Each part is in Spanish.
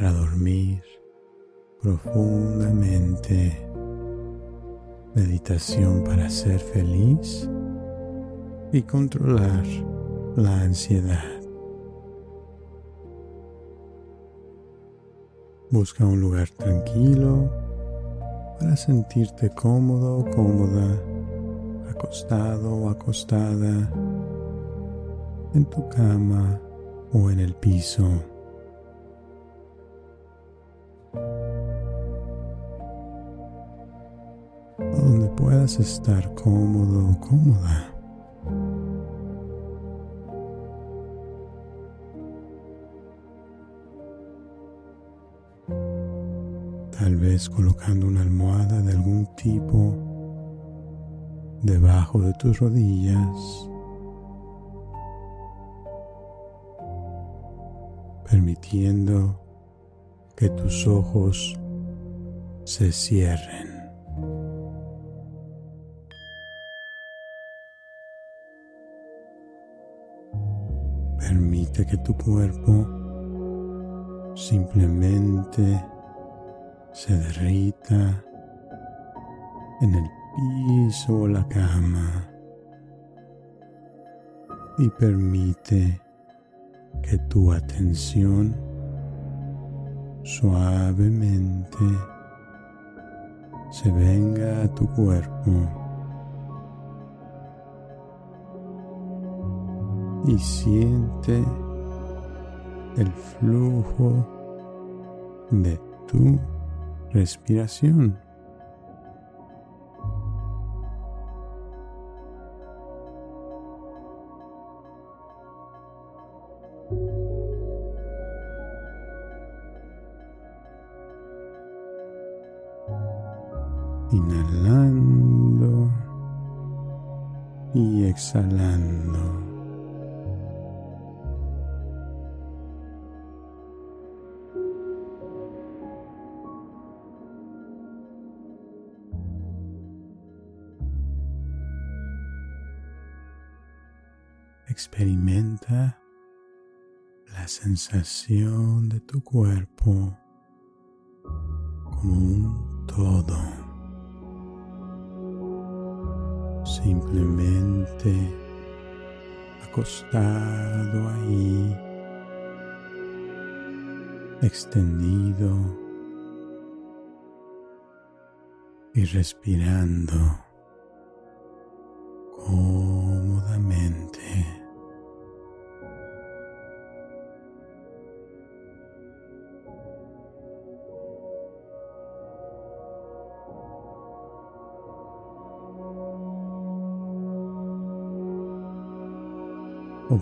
para dormir profundamente. Meditación para ser feliz y controlar la ansiedad. Busca un lugar tranquilo para sentirte cómodo o cómoda, acostado o acostada en tu cama o en el piso. Donde puedas estar cómodo o cómoda. tal vez colocando una almohada de algún tipo debajo de tus rodillas, permitiendo que tus ojos se cierren. Permite que tu cuerpo simplemente se derrita en el piso o la cama y permite que tu atención suavemente se venga a tu cuerpo y siente el flujo de tu respiración. Inhalando y exhalando. Sensación de tu cuerpo como un todo. Simplemente acostado ahí, extendido y respirando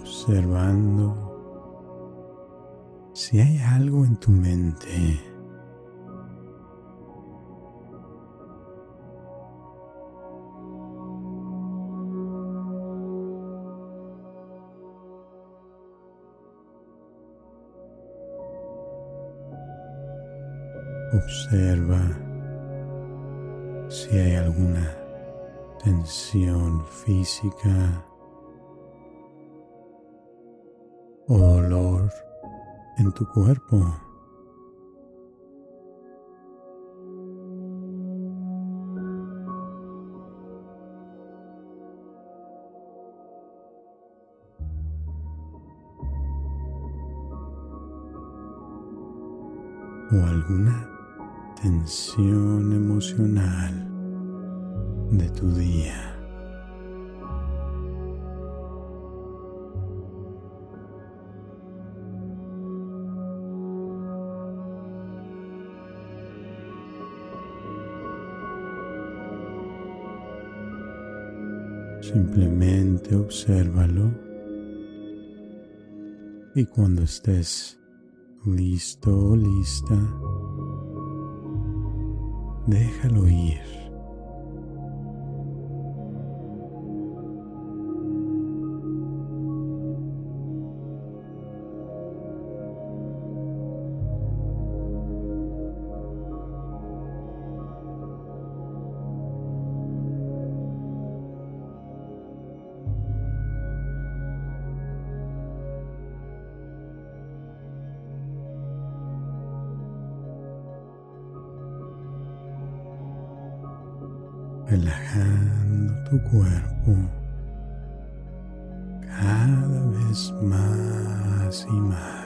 observando. Si hay algo en tu mente Observa si hay alguna tensión física o dolor en tu cuerpo. o alguna tensión emocional de tu día. Simplemente obsérvalo y cuando estés listo o lista, déjalo ir. Más y más.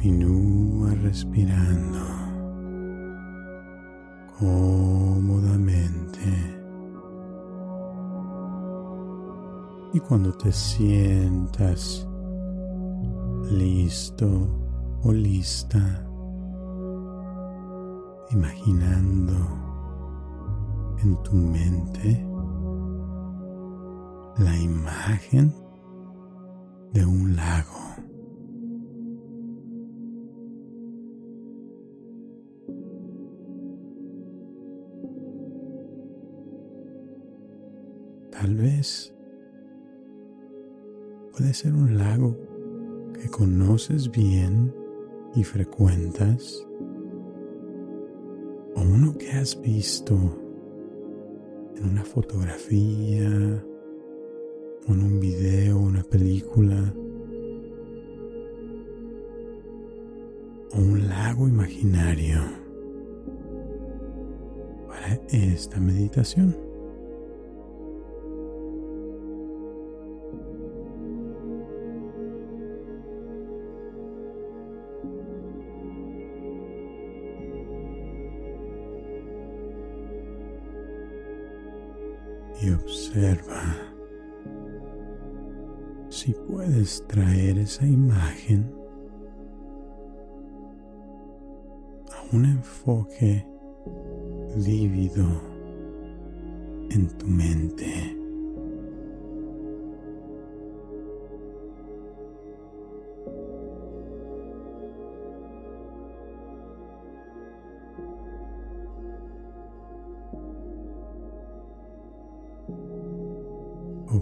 Continúa respirando cómodamente. Y cuando te sientas listo o lista, imaginando en tu mente la imagen de un lago. Tal vez puede ser un lago que conoces bien y frecuentas o uno que has visto en una fotografía o en un video, una película o un lago imaginario para esta meditación. Y observa si puedes traer esa imagen a un enfoque vívido en tu mente.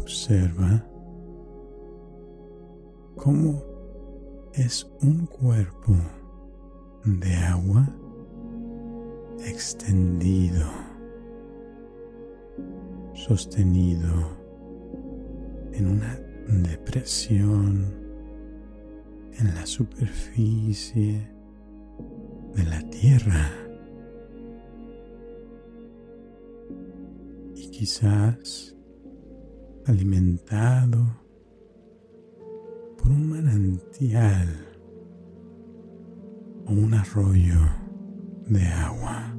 Observa cómo es un cuerpo de agua extendido, sostenido en una depresión en la superficie de la tierra. Y quizás alimentado por un manantial o un arroyo de agua.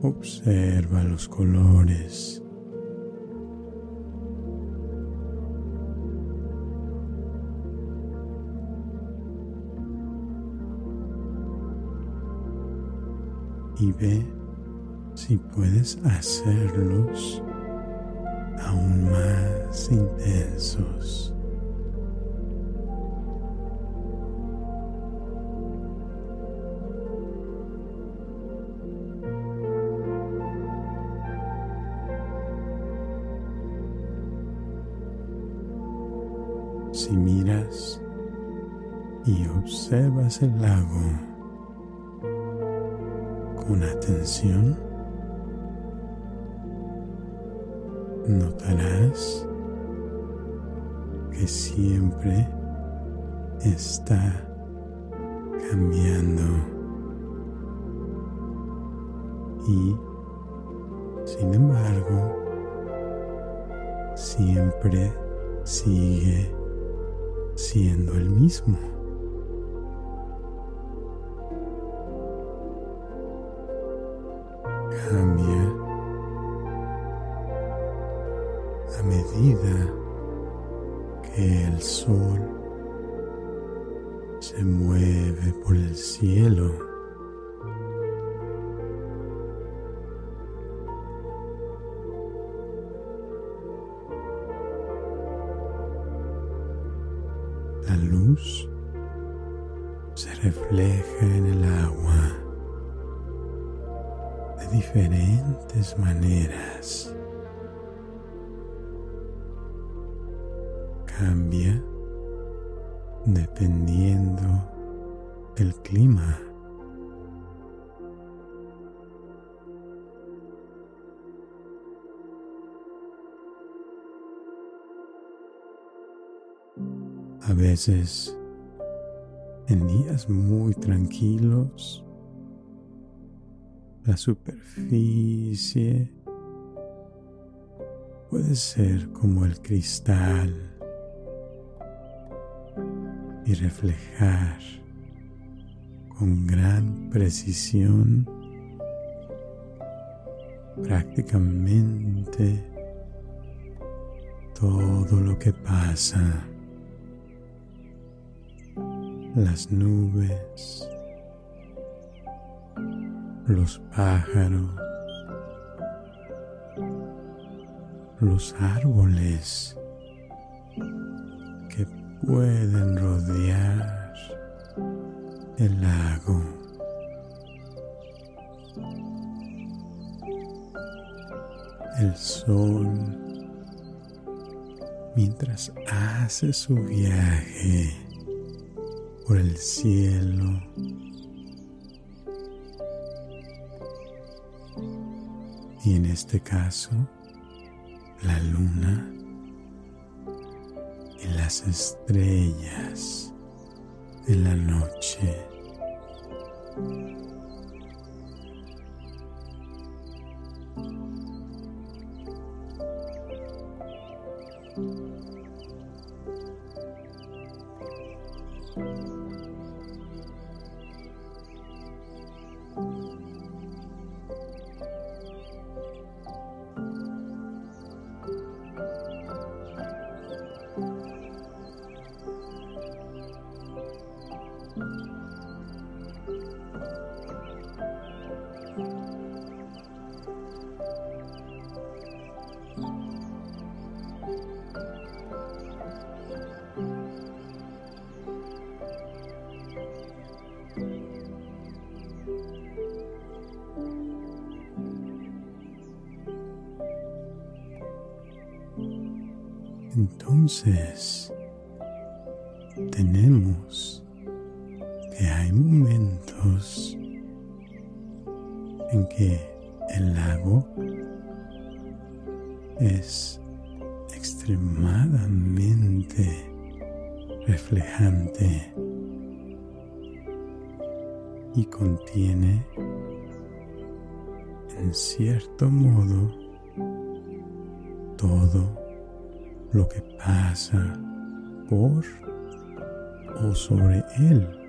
Observa los colores y ve si puedes hacerlos aún más intensos. Si miras y observas el lago, con atención, notarás que siempre está cambiando y, sin embargo, siempre sigue siendo el mismo. En días muy tranquilos, la superficie puede ser como el cristal y reflejar con gran precisión prácticamente todo lo que pasa las nubes, los pájaros, los árboles que pueden rodear el lago. El sol mientras hace su viaje el cielo. Y en este caso, la luna y las estrellas de la noche. Entonces, tenemos que hay momentos en que el lago es extremadamente reflejante y contiene en cierto modo todo lo que pasa por o sobre él.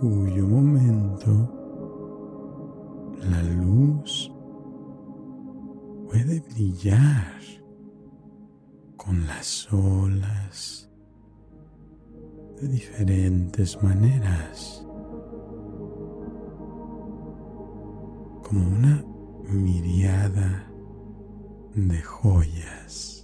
Cuyo momento la luz puede brillar con las olas de diferentes maneras. como una miriada de joyas.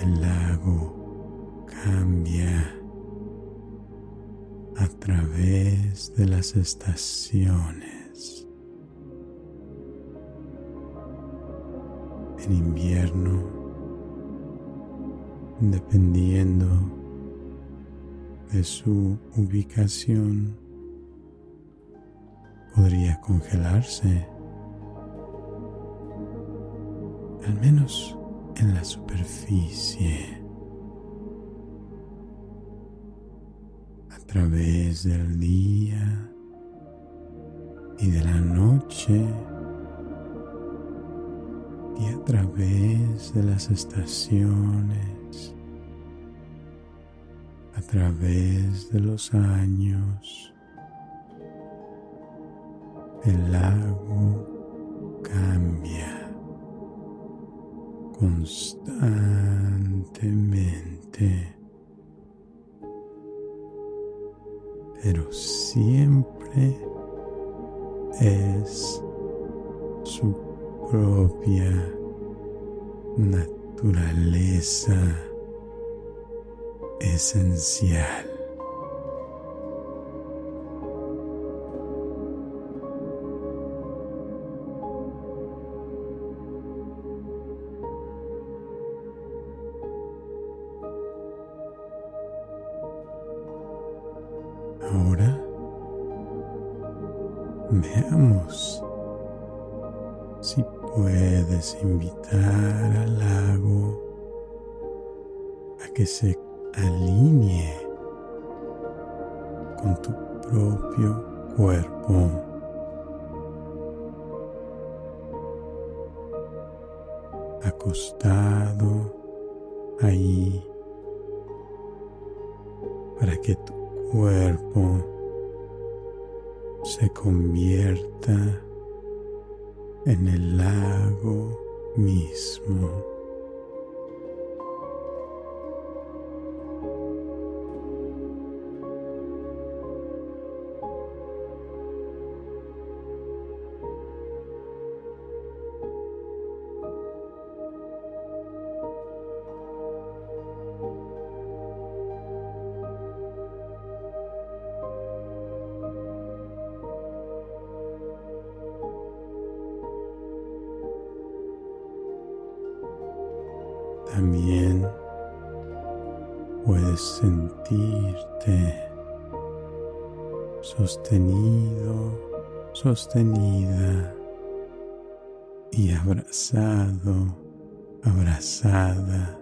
El lago cambia a través de las estaciones. En invierno, dependiendo de su ubicación, podría congelarse al menos en la superficie, a través del día y de la noche y a través de las estaciones, a través de los años, el naturaleza esencial. Ahora veamos invitar al lago a que se y abrazado, abrazada.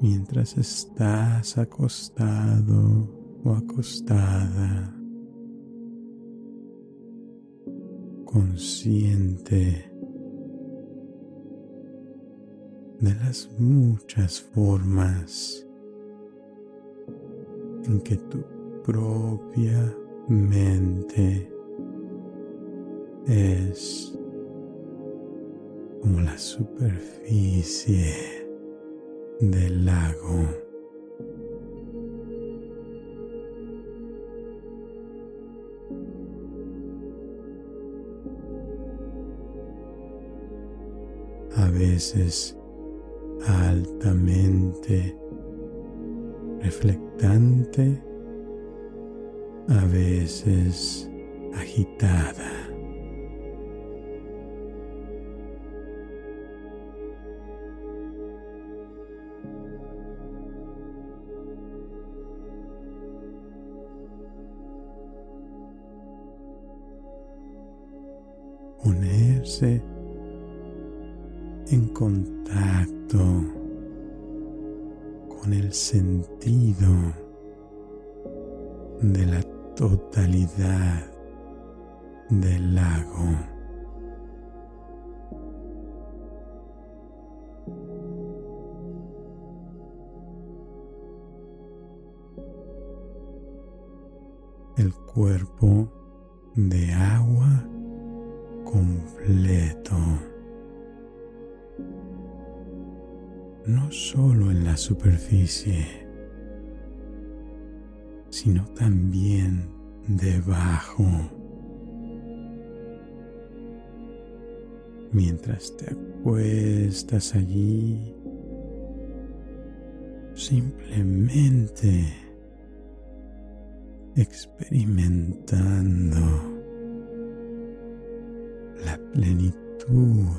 Mientras estás acostado o acostada. consciente de las muchas formas en que tu propia mente es como la superficie del lago. a veces altamente reflectante, a veces agitada. Ponerse en contacto el sentido de la totalidad del lago. el cuerpo de agua superficie, sino también debajo. Mientras te acuestas allí, simplemente experimentando la plenitud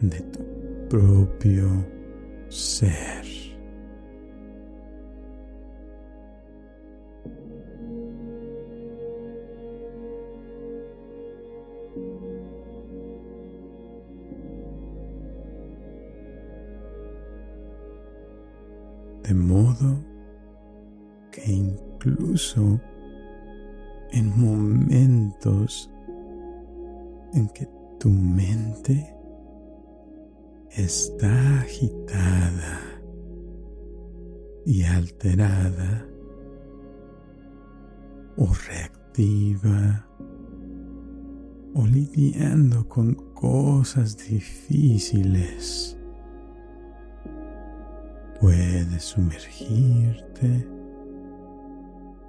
de tu propio ser. Puedes sumergirte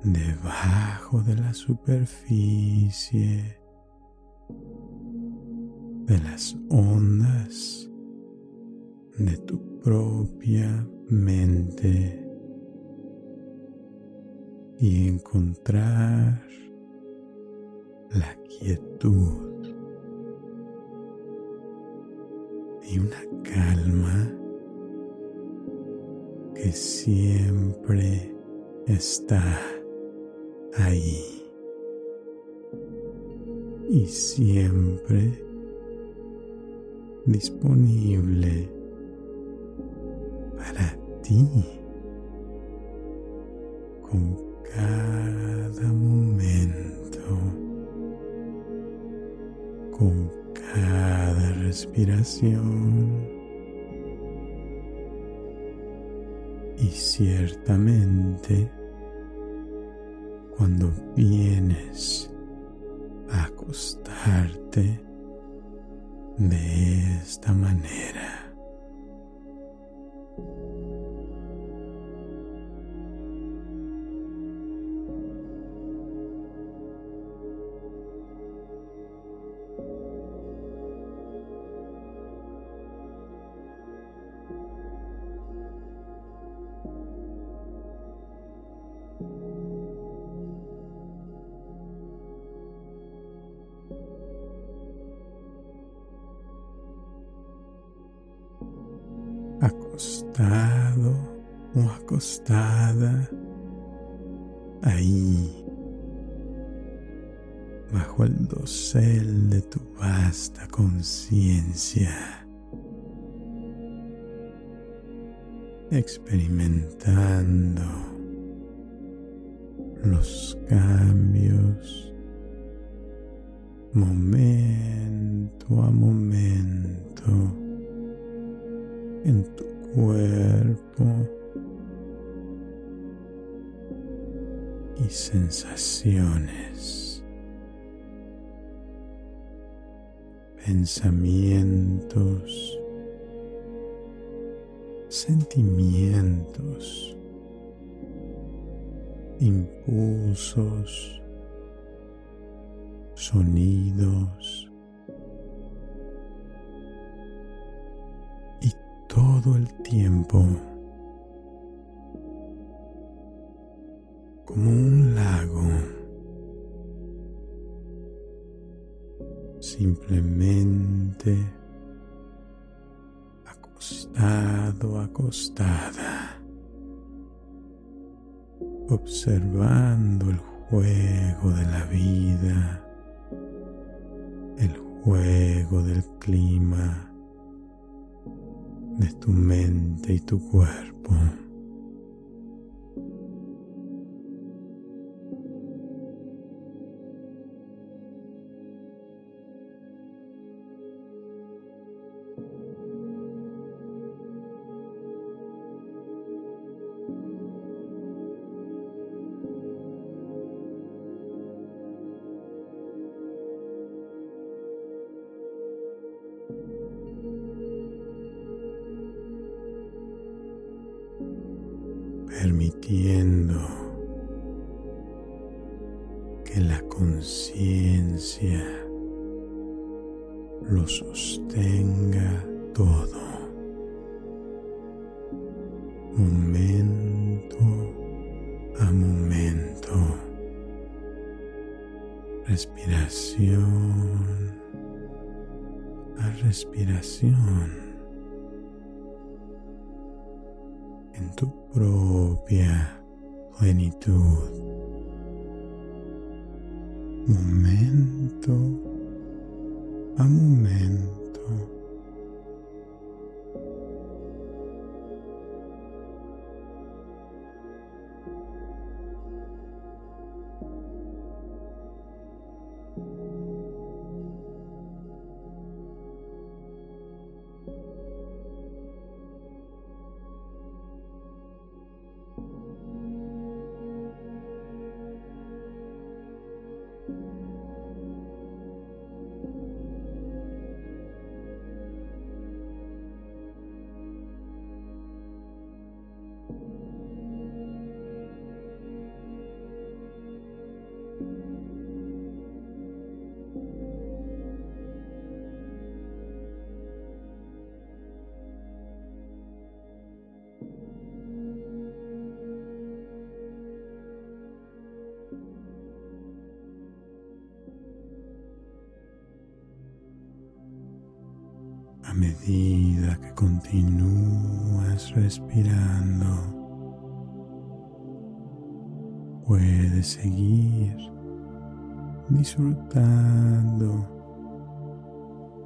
debajo de la superficie de las ondas de tu propia mente y encontrar la quietud y una calma que siempre está ahí. Y siempre disponible para ti respiración. Y ciertamente cuando vienes a acostarte de esta manera. Sonidos, todo el tiempo como un lago, simplemente acostado, acostada, observando el juego de la vida, juego del clima de tu mente y tu cuerpo. Medida que continúas respirando, puedes seguir disfrutando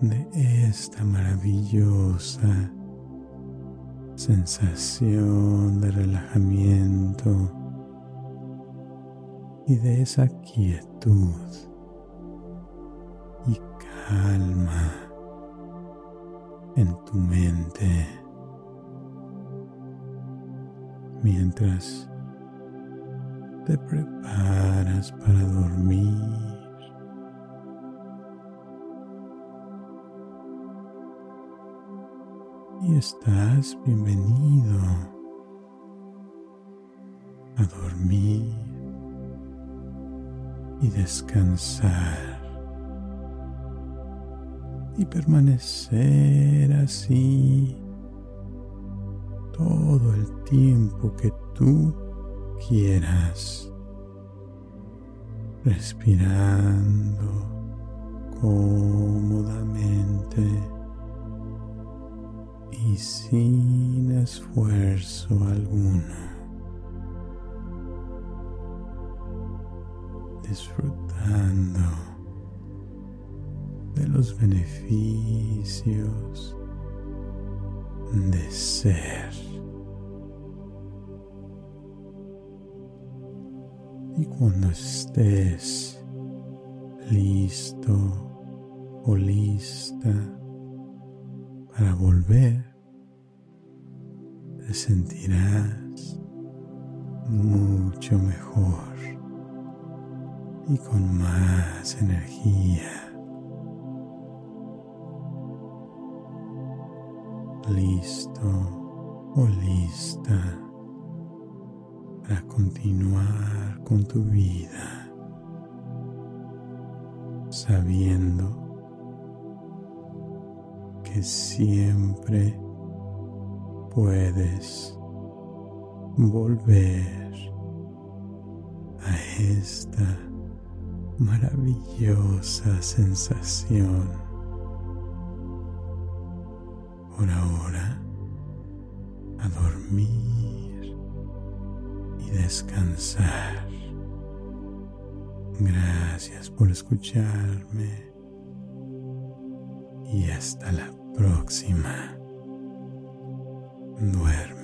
de esta maravillosa sensación de relajamiento y de esa quietud te preparas para dormir. Y estás bienvenido a dormir y descansar y permanecer así todo el tiempo que tú quieras, respirando cómodamente y sin esfuerzo alguno, disfrutando de los beneficios de ser. Y cuando estés listo o lista para volver, te sentirás mucho mejor y con más energía. listo o lista para continuar con tu vida, sabiendo que siempre puedes volver a esta maravillosa sensación por ahora a dormir y descansar. Gracias por escucharme y hasta la próxima. Duerme.